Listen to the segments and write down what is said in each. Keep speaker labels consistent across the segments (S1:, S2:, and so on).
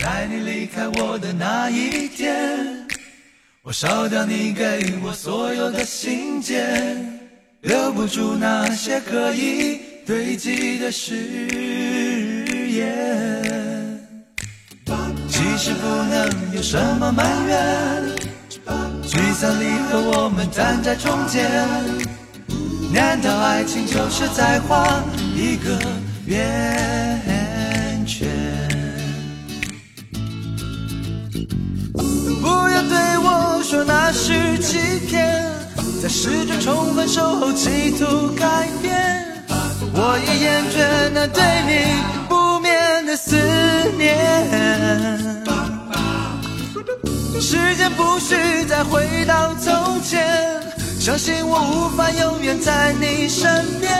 S1: 在你离开我的那一天，我烧掉你给我所有的信件，留不住那些可以堆积的誓言。其实不能有什么埋怨，聚散离合我们站在中间，难道爱情就是在画一个圆对我说那是欺骗，在试着重分手后企图改变。我已厌倦那对你不眠的思念。时间不许再回到从前，相信我无法永远在你身边。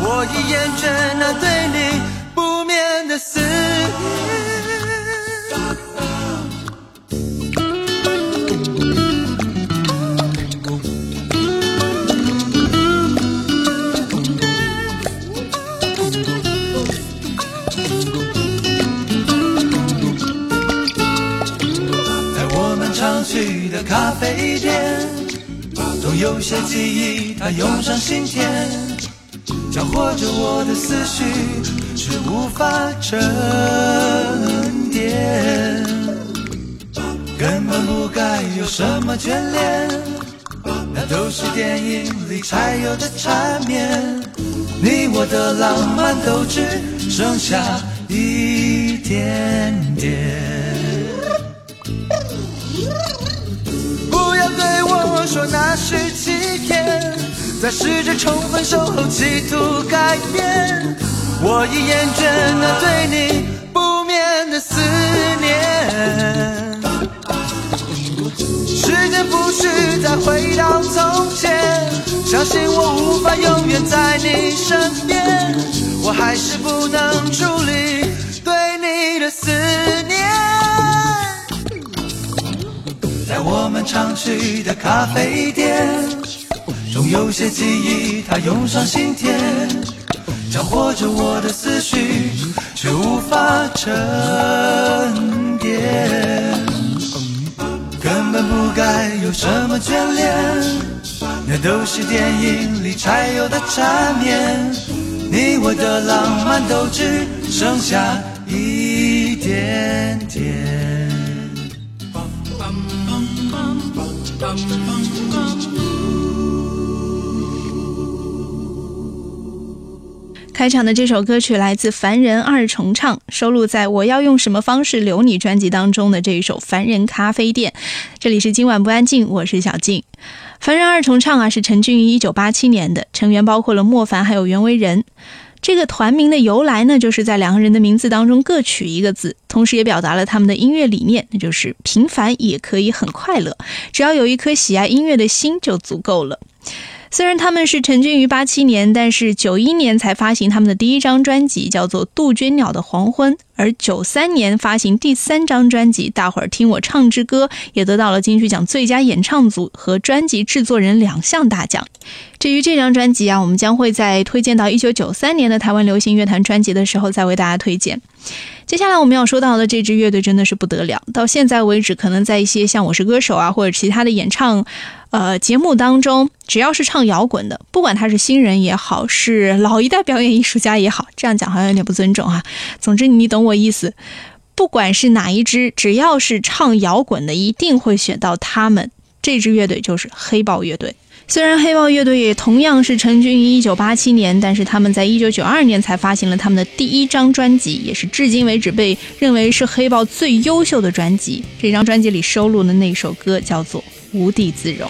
S1: 我已厌倦那对你不眠的思念。的咖啡店，总有些记忆它涌上心田，搅和着我的思绪，却无法沉淀。根本不该有什么眷恋，那都是电影里才有的缠绵。你我的浪漫都只剩下一点点。说那是欺骗，在试着重分手后企图改变。我已厌倦那对你不眠的思念。时间不许再回到从前，相信我无法永远在你身边。我还是不能处理我们常去的咖啡店，总有些记忆它涌上心田，搅和着我的思绪，却无法沉淀。根本不该有什么眷恋，那都是电影里才有的缠绵。你我的浪漫都只剩下一点点。
S2: 开场的这首歌曲来自凡人二重唱，收录在《我要用什么方式留你》专辑当中的这一首《凡人咖啡店》。这里是今晚不安静，我是小静。凡人二重唱啊，是成军于一九八七年的，成员包括了莫凡还有袁惟仁。这个团名的由来呢，就是在两个人的名字当中各取一个字，同时也表达了他们的音乐理念，那就是平凡也可以很快乐，只要有一颗喜爱音乐的心就足够了。虽然他们是成军于八七年，但是九一年才发行他们的第一张专辑，叫做《杜鹃鸟的黄昏》，而九三年发行第三张专辑《大伙儿听我唱支歌》，也得到了金曲奖最佳演唱组和专辑制作人两项大奖。至于这张专辑啊，我们将会在推荐到一九九三年的台湾流行乐坛专辑的时候再为大家推荐。接下来我们要说到的这支乐队真的是不得了，到现在为止，可能在一些像《我是歌手》啊或者其他的演唱。呃，节目当中只要是唱摇滚的，不管他是新人也好，是老一代表演艺术家也好，这样讲好像有点不尊重哈。总之你懂我意思，不管是哪一支，只要是唱摇滚的，一定会选到他们。这支乐队就是黑豹乐队。虽然黑豹乐队也同样是成军于1987年，但是他们在1992年才发行了他们的第一张专辑，也是至今为止被认为是黑豹最优秀的专辑。这张专辑里收录的那首歌叫做。无地自容。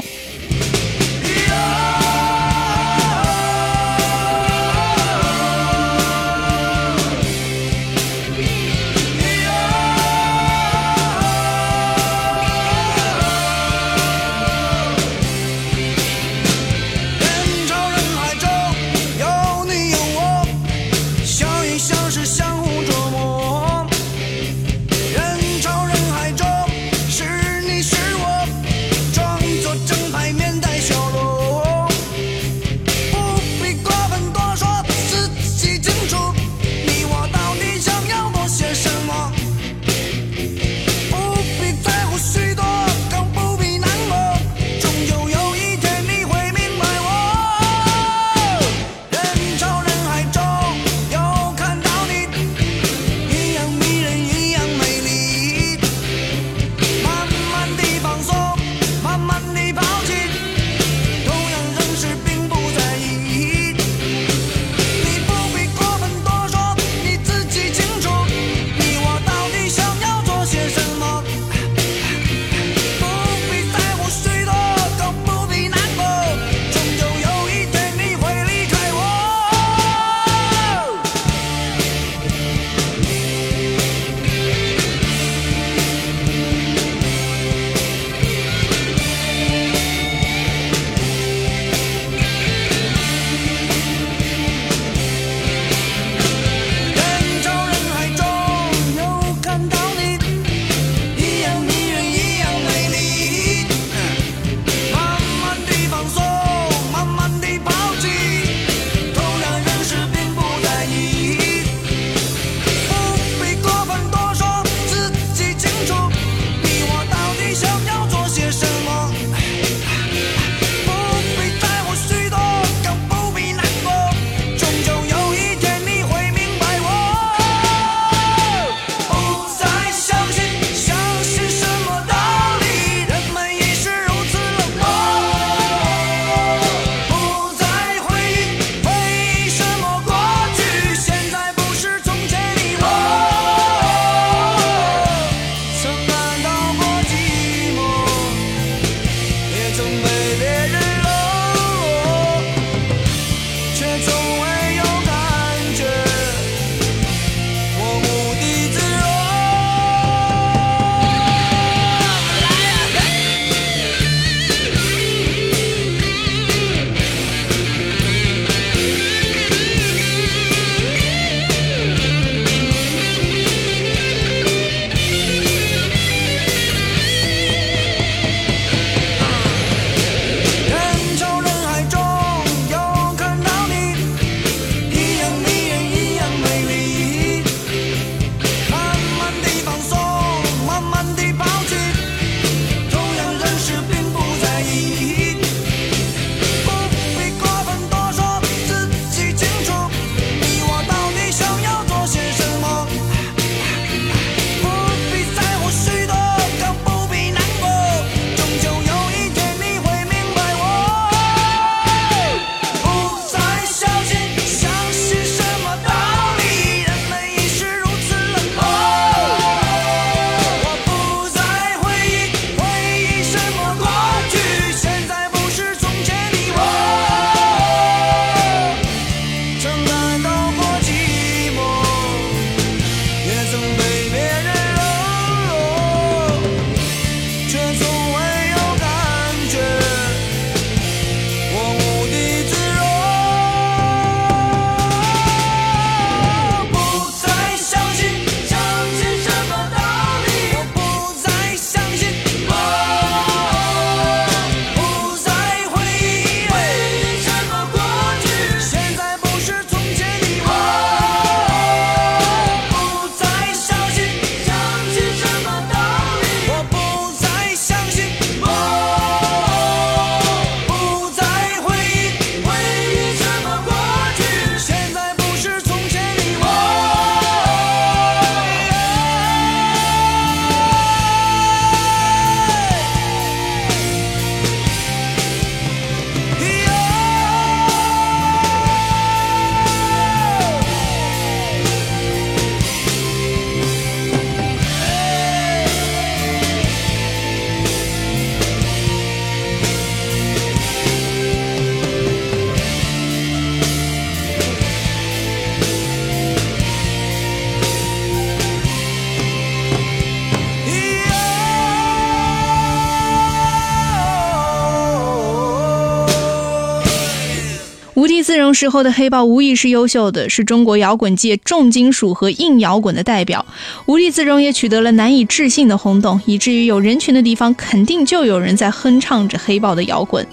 S2: 时候的黑豹无疑是优秀的，是中国摇滚界重金属和硬摇滚的代表。无地自容也取得了难以置信的轰动，以至于有人群的地方肯定就有人在哼唱着黑豹的摇滚。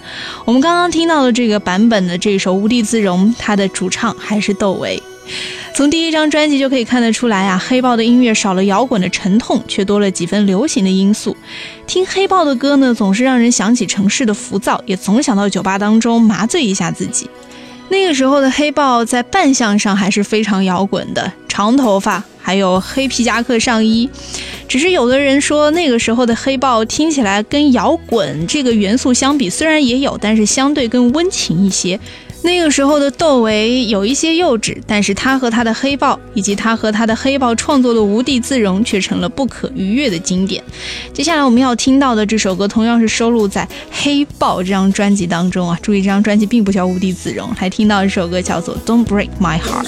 S2: 我们刚刚听到的这个版本的这首《无地自容》，它的主唱还是窦唯。从第一张专辑就可以看得出来啊，黑豹的音乐少了摇滚的沉痛，却多了几分流行的因素。听黑豹的歌呢，总是让人想起城市的浮躁，也总想到酒吧当中麻醉一下自己。那个时候的黑豹在扮相上还是非常摇滚的，长头发，还有黑皮夹克上衣。只是有的人说，那个时候的黑豹听起来跟摇滚这个元素相比，虽然也有，但是相对更温情一些。那个时候的窦唯有一些幼稚，但是他和他的黑豹，以及他和他的黑豹创作的《无地自容》却成了不可逾越的经典。接下来我们要听到的这首歌，同样是收录在《黑豹》这张专辑当中啊。注意，这张专辑并不叫《无地自容》，还听到一首歌叫做《Don't Break My Heart》。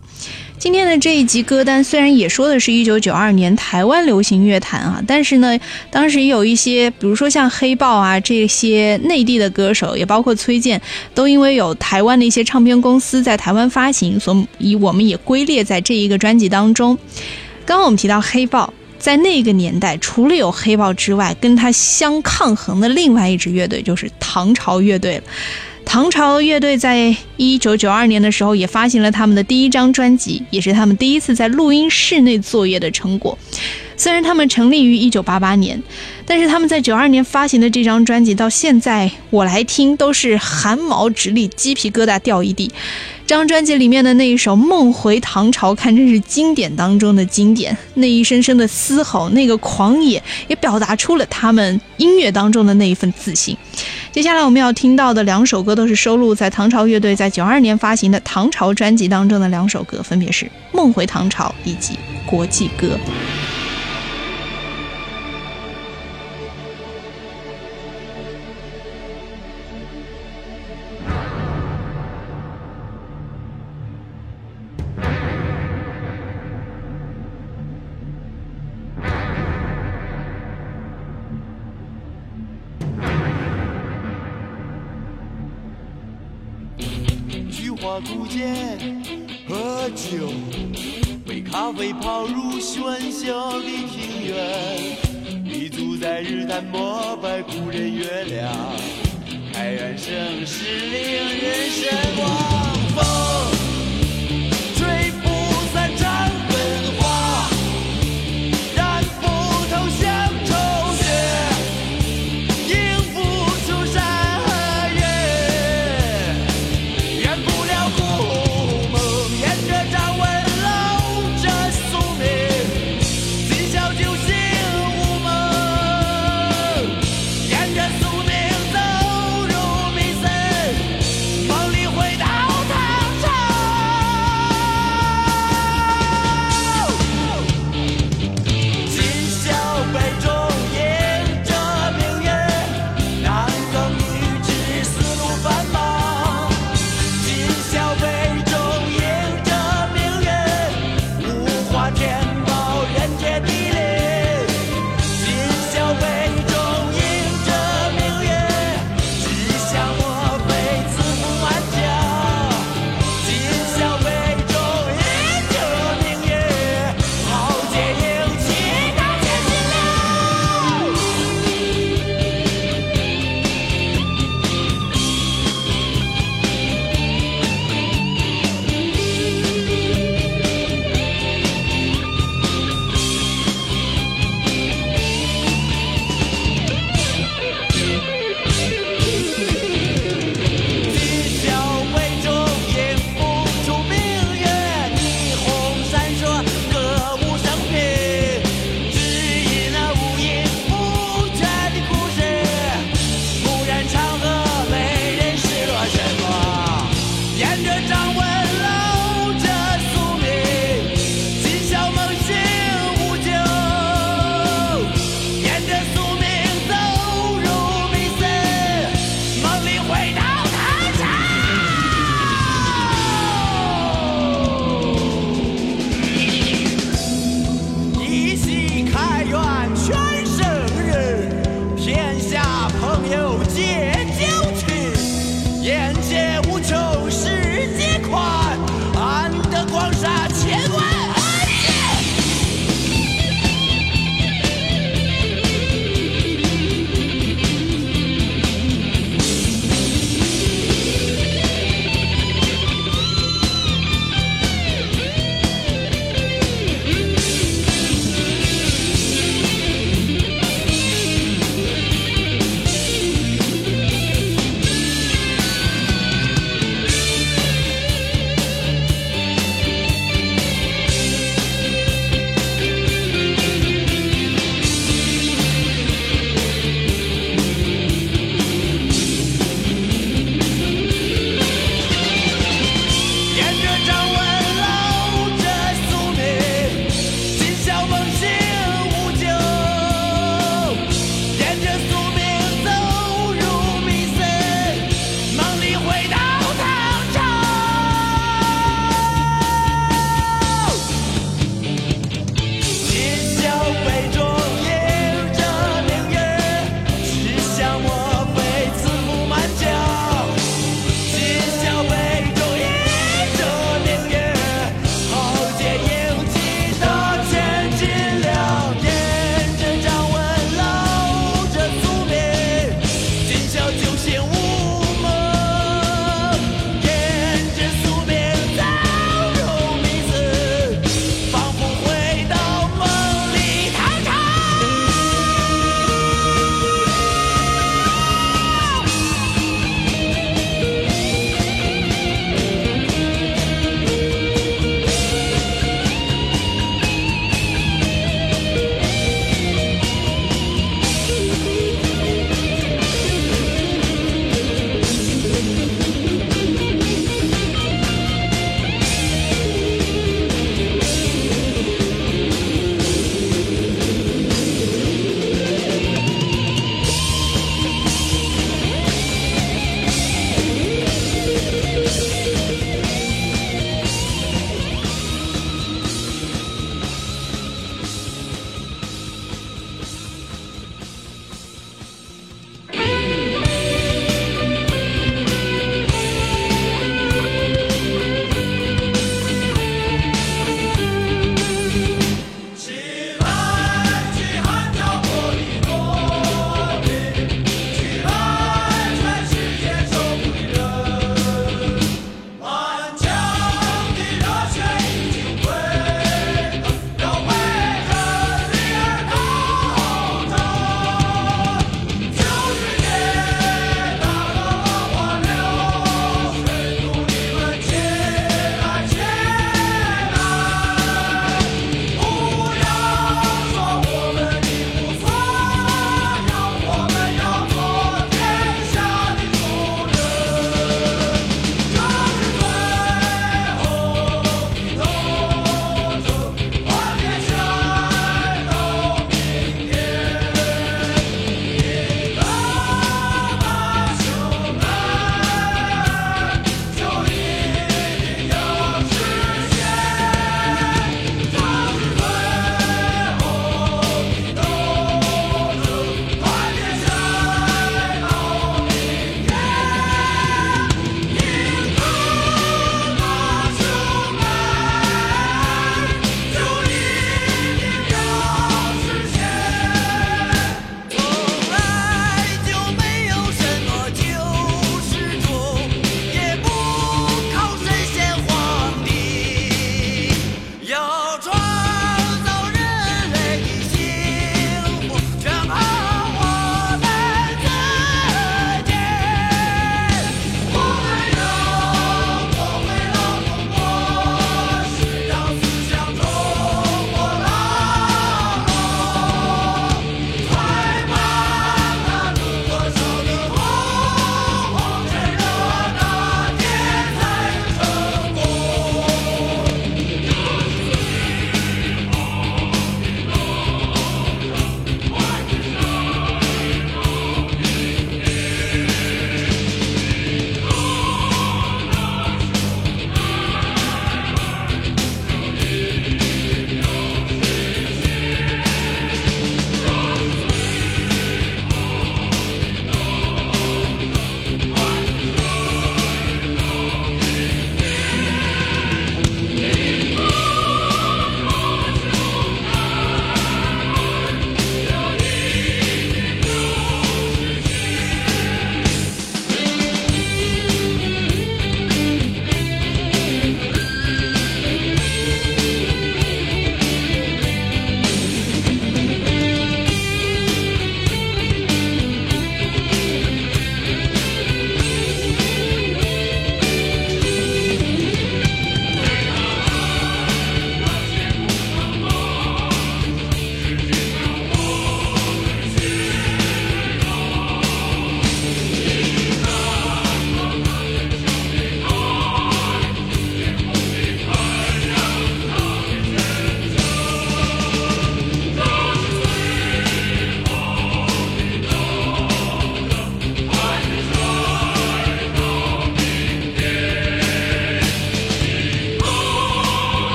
S2: 今天的这一集歌单虽然也说的是一九九二年台湾流行乐坛啊，但是呢，当时也有一些，比如说像黑豹啊这些内地的歌手，也包括崔健，都因为有台湾的一些唱片公司在台湾发行，所以我们也归列在这一个专辑当中。刚刚我们提到黑豹，在那个年代，除了有黑豹之外，跟他相抗衡的另外一支乐队就是唐朝乐队了。唐朝乐队在一九九二年的时候也发行了他们的第一张专辑，也是他们第一次在录音室内作业的成果。虽然他们成立于一九八八年，但是他们在九二年发行的这张专辑到现在我来听都是汗毛直立，鸡皮疙瘩掉一地。这张专辑里面的那一首《梦回唐朝》，看真是经典当中的经典。那一声声的嘶吼，那个狂野，也表达出了他们音乐当中的那一份自信。接下来我们要听到的两首歌，都是收录在唐朝乐队在九二年发行的《唐朝》专辑当中的两首歌，分别是《梦回唐朝》以及《国际歌》。
S3: 喧嚣的庭院，立足在日坛膜拜古人月亮，开元盛世令人神往。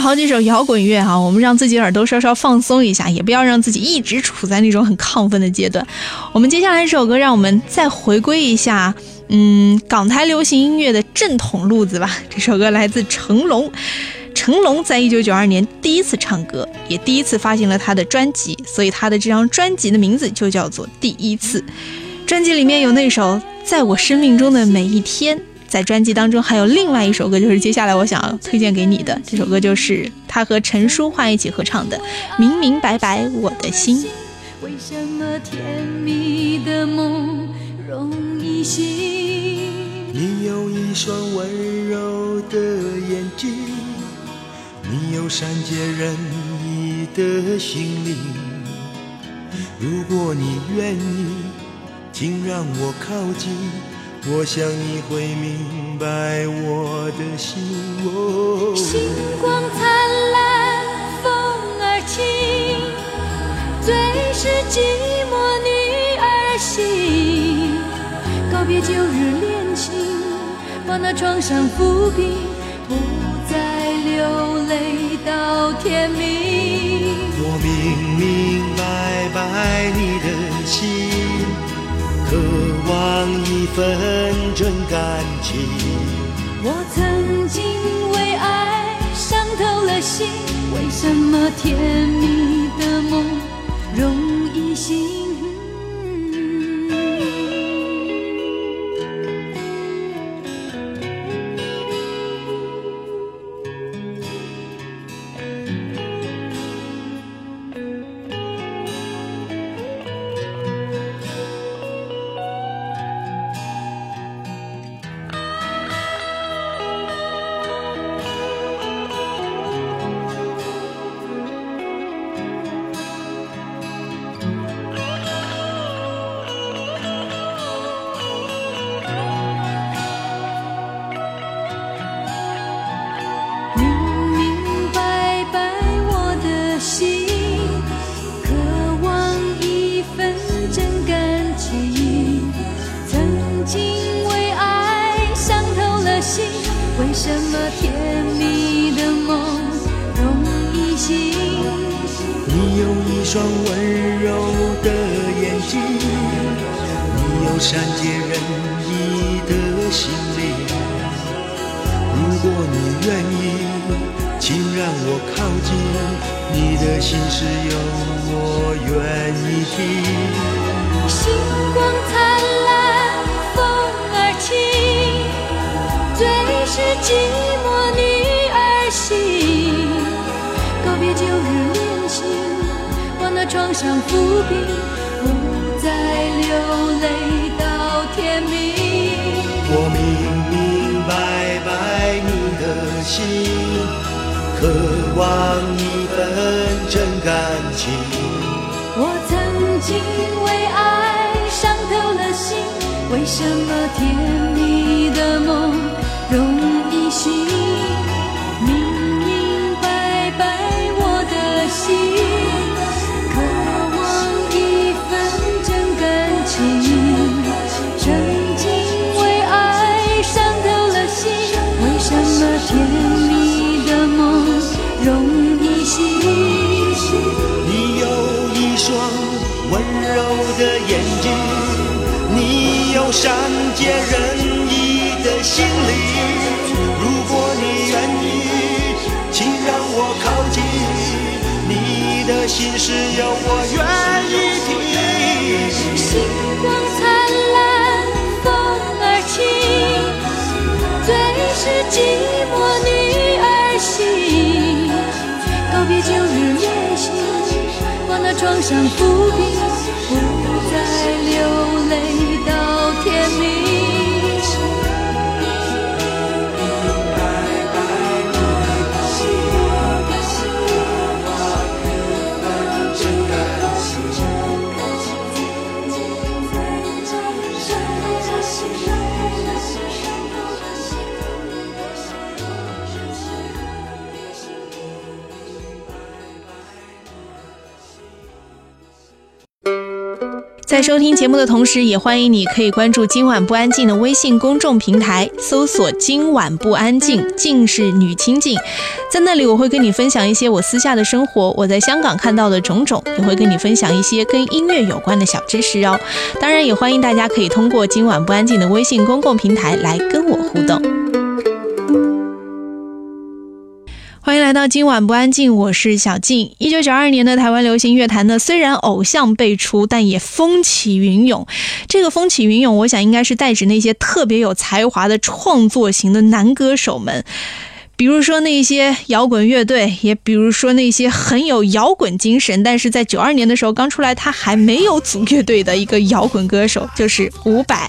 S2: 好几首摇滚乐哈，我们让自己耳朵稍稍放松一下，也不要让自己一直处在那种很亢奋的阶段。我们接下来这首歌，让我们再回归一下，嗯，港台流行音乐的正统路子吧。这首歌来自成龙，成龙在一九九二年第一次唱歌，也第一次发行了他的专辑，所以他的这张专辑的名字就叫做《第一次》。专辑里面有那首《在我生命中的每一天》。在专辑当中还有另外一首歌，就是接下来我想要推荐给你的这首歌，就是他和陈淑桦一起合唱的《明明白白我的心》。
S4: 为什么甜蜜的梦容易醒？
S3: 你有一双温柔的眼睛，你有善解人意的心灵。如果你愿意，请让我靠近。我想你会明白我的心。
S4: 哦星光灿烂，风儿轻，最是寂寞女儿心。告别旧日恋情，把那创伤抚平，不再流泪到天明。
S3: 我明明白白你的心。忘一份真感情。
S4: 我曾经为爱伤透了心，为什么甜蜜的梦容易醒？
S3: 善解人意的心灵，如果你愿意，请让我靠近。你的心事有我愿意听。
S4: 星光灿烂，风儿轻，最是寂寞女儿心。告别旧日恋情，把那创伤抚平，
S2: 在收听节目的同时，也欢迎你可以关注“今晚不安静”的微信公众平台，搜索“今晚不安静”，静是女清静，在那里我会跟你分享一些我私下的生活，我在香港看到的种种，也会跟你分享一些跟音乐有关的小知识哦。当然，也欢迎大家可以通过“今晚不安静”的微信公共平台来跟我互动。欢迎来到今晚不安静，我是小静。一九九二年的台湾流行乐坛呢，虽然偶像辈出，但也风起云涌。这个风起云涌，我想应该是代指那些特别有才华的创作型的男歌手们，比如说那些摇滚乐队，也比如说那些很有摇滚精神，但是在九二年的时候刚出来，他还没有组乐队的一个摇滚歌手，就是伍佰。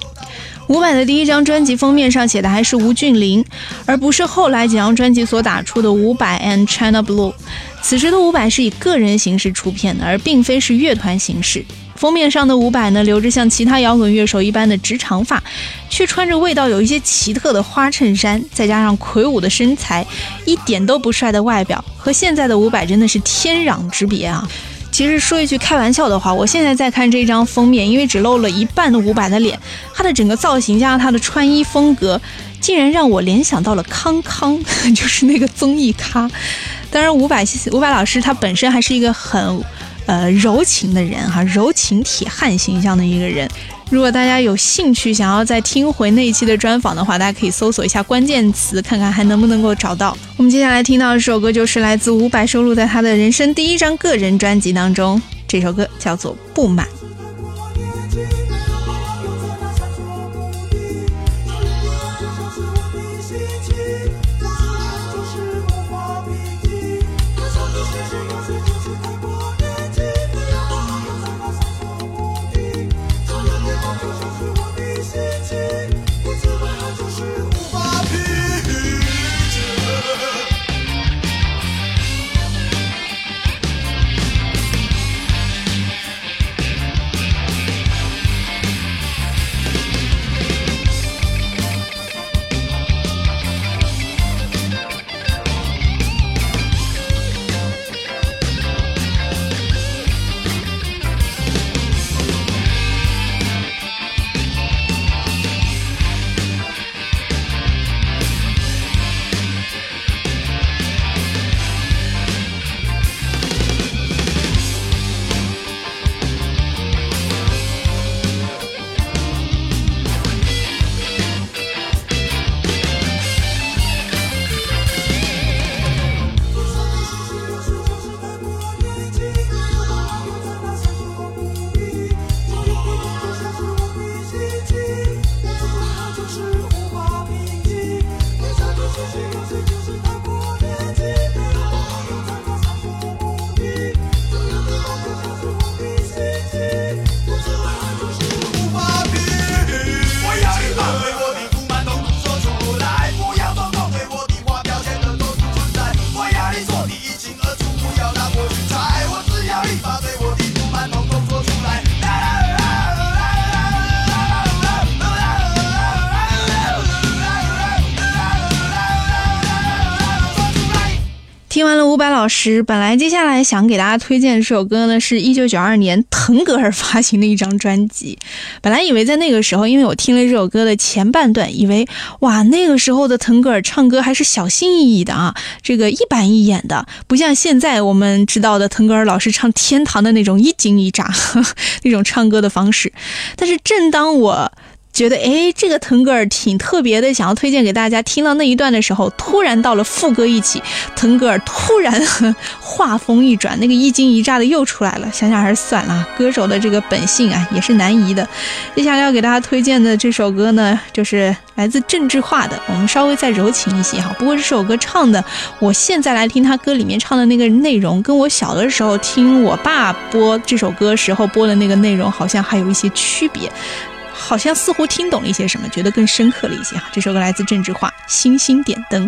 S2: 伍佰的第一张专辑封面上写的还是吴俊霖，而不是后来几张专辑所打出的伍佰 and China Blue。此时的伍佰是以个人形式出片的，而并非是乐团形式。封面上的伍佰呢，留着像其他摇滚乐手一般的直长发，却穿着味道有一些奇特的花衬衫，再加上魁梧的身材，一点都不帅的外表，和现在的伍佰真的是天壤之别啊！其实说一句开玩笑的话，我现在在看这张封面，因为只露了一半的伍佰的脸，他的整个造型加上他的穿衣风格，竟然让我联想到了康康，就是那个综艺咖。当然，伍佰伍佰老师他本身还是一个很，呃柔情的人哈，柔情铁汉形象的一个人。如果大家有兴趣想要再听回那一期的专访的话，大家可以搜索一下关键词，看看还能不能够找到。我们接下来听到这首歌就是来自伍佰收录在他的人生第一张个人专辑当中，这首歌叫做《不满》。老师，本来接下来想给大家推荐这首歌呢，是一九九二年腾格尔发行的一张专辑。本来以为在那个时候，因为我听了这首歌的前半段，以为哇，那个时候的腾格尔唱歌还是小心翼翼的啊，这个一板一眼的，不像现在我们知道的腾格尔老师唱《天堂》的那种一惊一乍 那种唱歌的方式。但是正当我觉得哎，这个腾格尔挺特别的，想要推荐给大家。听到那一段的时候，突然到了副歌一起，腾格尔突然画风一转，那个一惊一乍的又出来了。想想还是算了，歌手的这个本性啊，也是难移的。接下来要给大家推荐的这首歌呢，就是来自郑智化的，我们稍微再柔情一些哈。不过这首歌唱的，我现在来听他歌里面唱的那个内容，跟我小的时候听我爸播这首歌时候播的那个内容，好像还有一些区别。好像似乎听懂了一些什么，觉得更深刻了一些哈。这首歌来自郑智化，《星星点灯》。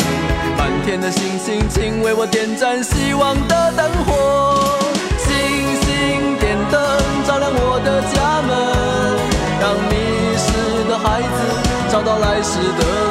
S5: 满天的星星，请为我点燃希望的灯火。星星点灯，照亮我的家门，让迷失的孩子找到来时的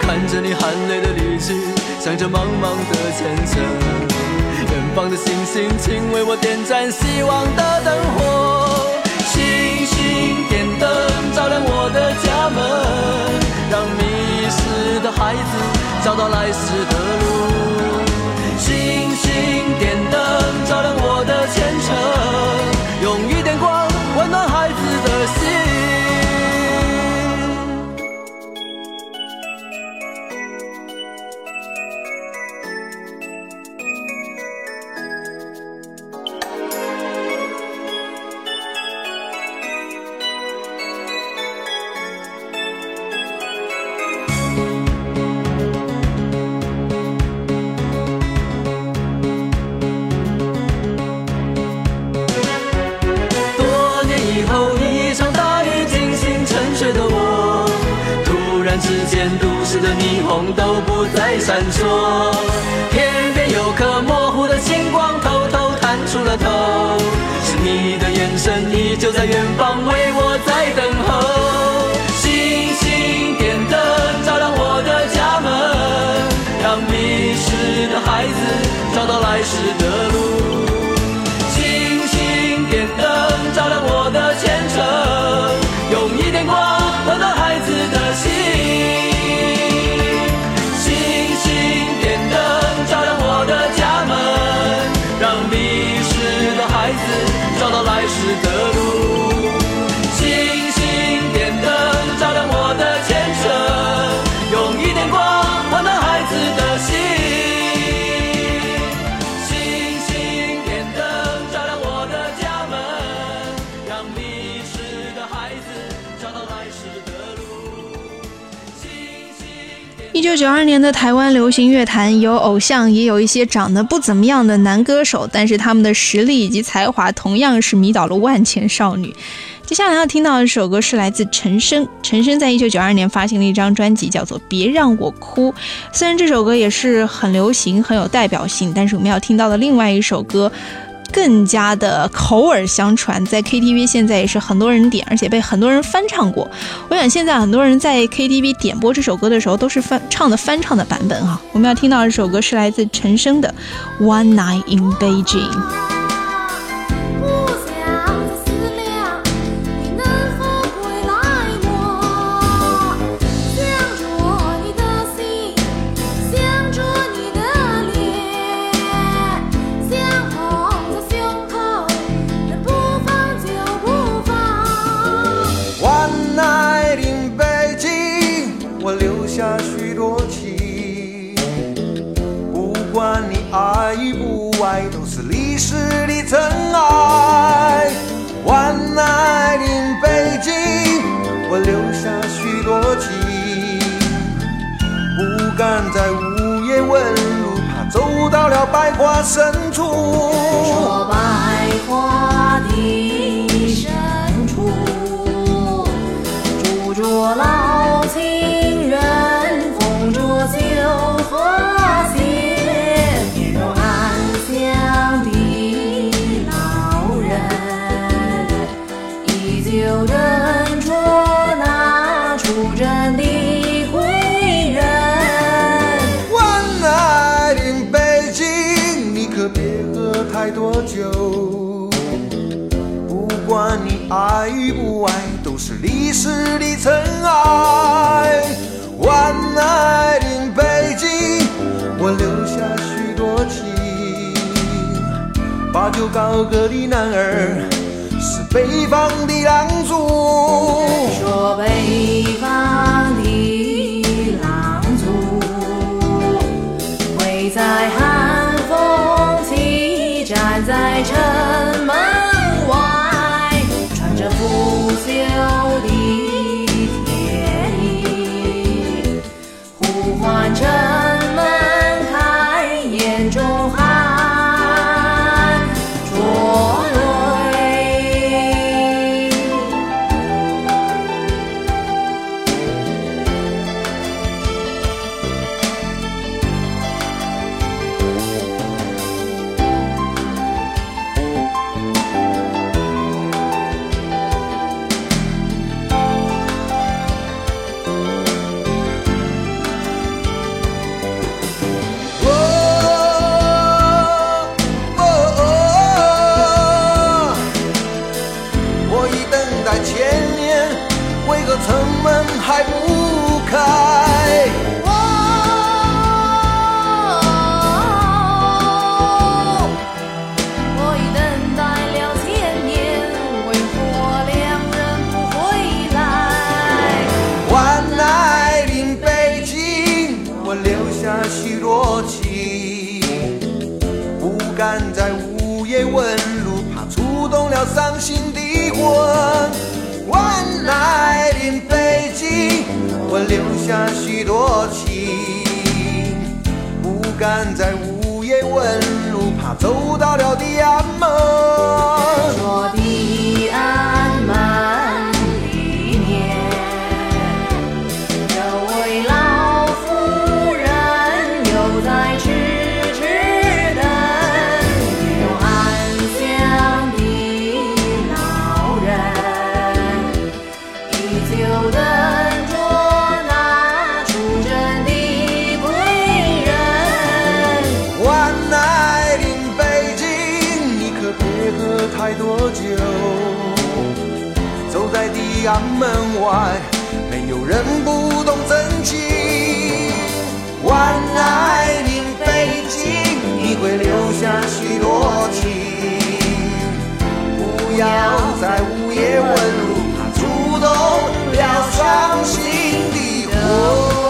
S5: 看着你含泪的离去，想着茫茫的前程。远方的星星，请为我点燃希望的灯火。星星点灯，照亮我的家门，让迷失的孩子找到来时的路。星星点灯，照亮我的前在闪烁，天边有颗模糊的星光，偷偷探出了头。是你的眼神，依旧在远方，为我在等候。星星点灯，照亮我的家门，让迷失的孩子找到来时
S2: 九九二年的台湾流行乐坛有偶像，也有一些长得不怎么样的男歌手，但是他们的实力以及才华同样是迷倒了万千少女。接下来要听到的首歌是来自陈升，陈升在一九九二年发行了一张专辑，叫做《别让我哭》。虽然这首歌也是很流行、很有代表性，但是我们要听到的另外一首歌。更加的口耳相传，在 KTV 现在也是很多人点，而且被很多人翻唱过。我想现在很多人在 KTV 点播这首歌的时候，都是翻唱的翻唱的版本哈。我们要听到这首歌是来自陈升的《One Night in Beijing》。
S6: 是的，尘埃，万爱的北京，我留下许多情。把酒高歌的男儿，是北方的狼族。
S7: 阳门外，
S6: 没有人不懂真情。万爱临北京，你会留下许多情。不要在午夜问路，它触动了伤心的
S7: 火。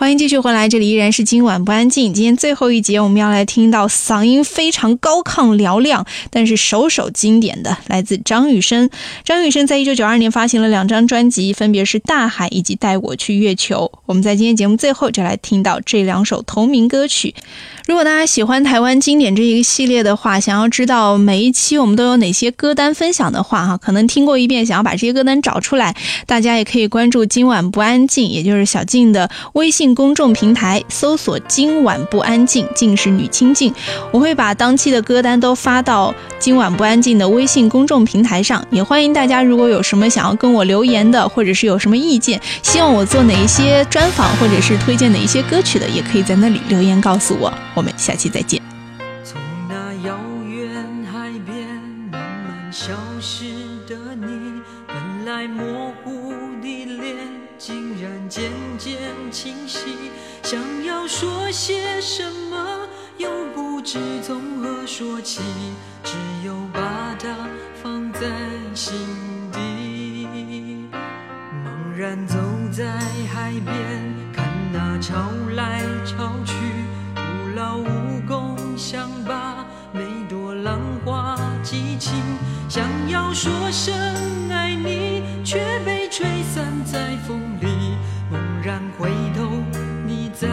S2: 欢迎继续回来，这里依然是今晚不安静。今天最后一节，我们要来听到嗓音非常高亢嘹亮，但是首首经典的，来自张雨生。张雨生在一九九二年发行了两张专辑，分别是《大海》以及《带我去月球》。我们在今天节目最后就来听到这两首同名歌曲。如果大家喜欢台湾经典这一个系列的话，想要知道每一期我们都有哪些歌单分享的话，哈，可能听过一遍，想要把这些歌单找出来，大家也可以关注“今晚不安静”，也就是小静的微信公众平台，搜索“今晚不安静”，静是女清静，我会把当期的歌单都发到“今晚不安静”的微信公众平台上。也欢迎大家，如果有什么想要跟我留言的，或者是有什么意见，希望我做哪一些专访，或者是推荐哪一些歌曲的，也可以在那里留言告诉我。我们下期再见。
S4: 从那遥远海边慢慢消失的你，本来模糊的脸，竟然渐渐清晰。想要说些什么，又不知从何说起，只有把它放在心底。茫然走在海边，看那潮来潮去。徒劳无功，想把每朵浪花记清，想要说声爱你，却被吹散在风里。猛然回头，你在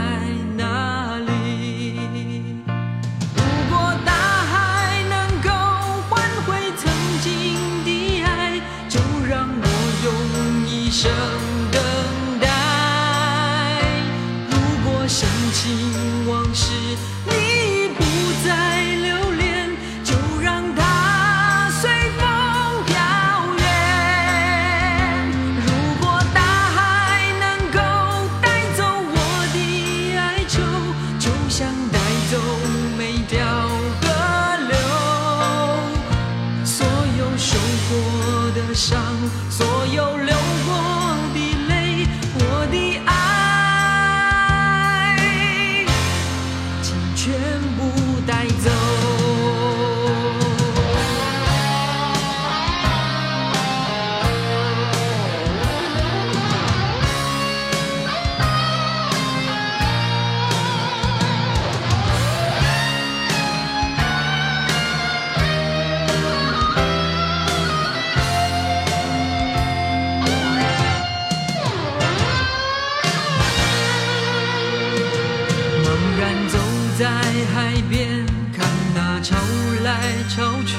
S4: 海边，看那潮来潮去，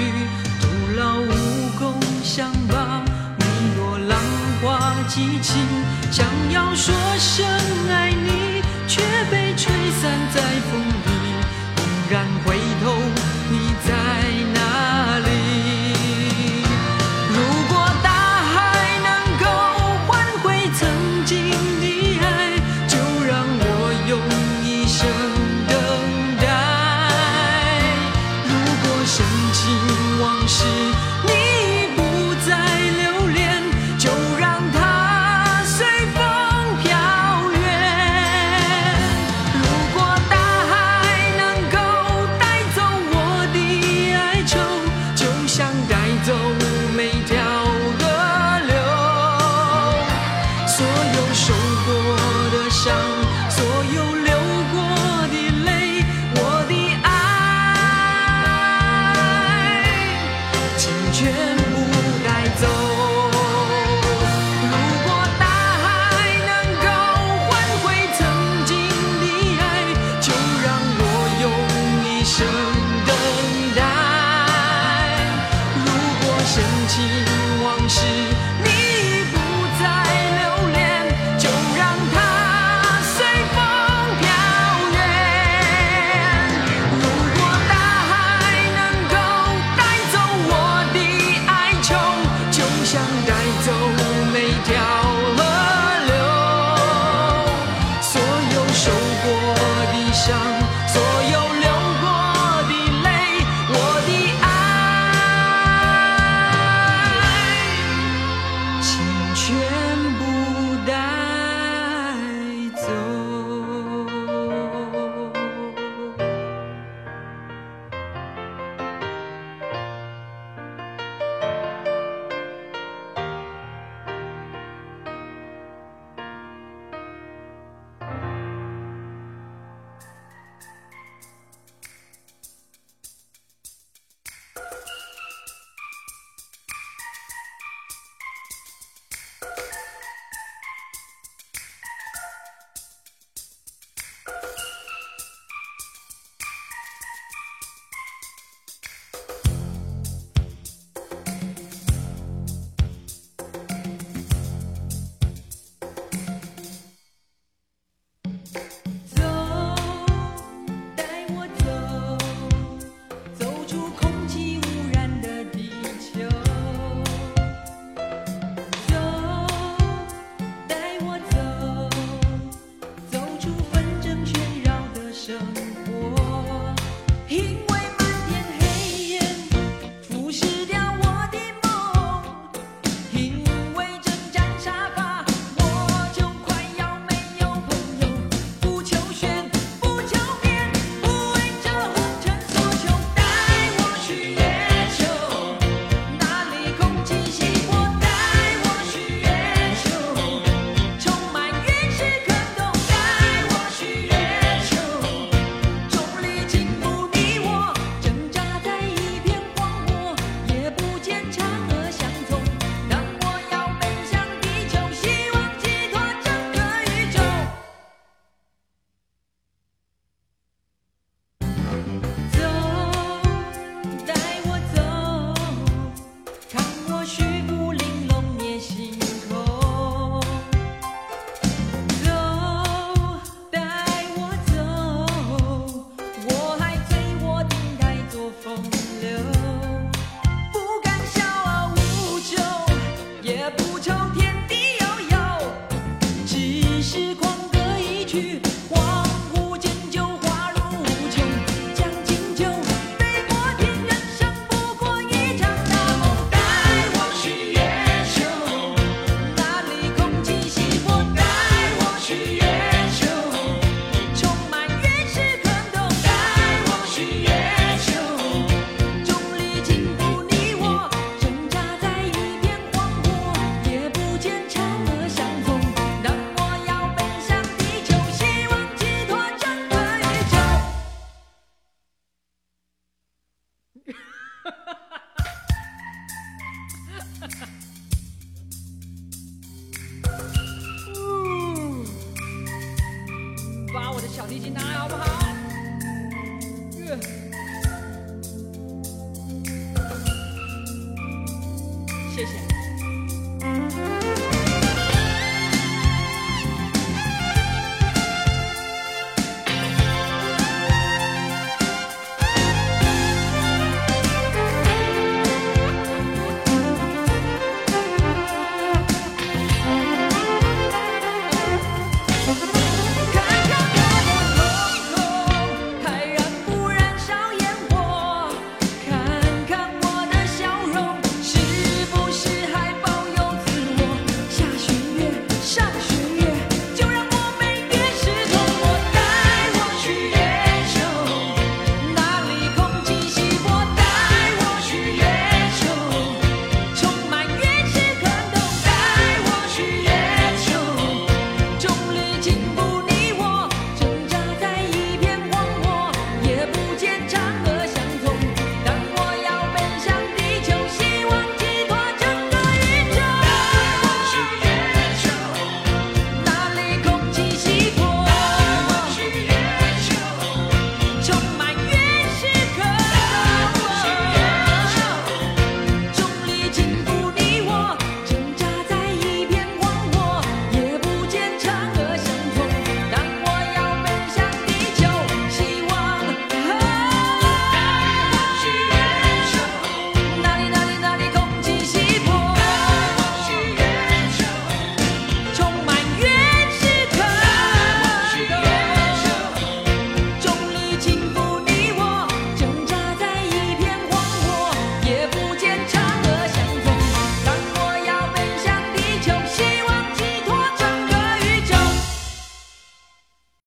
S4: 徒劳无功，想把每朵浪花记清，想要说声爱你，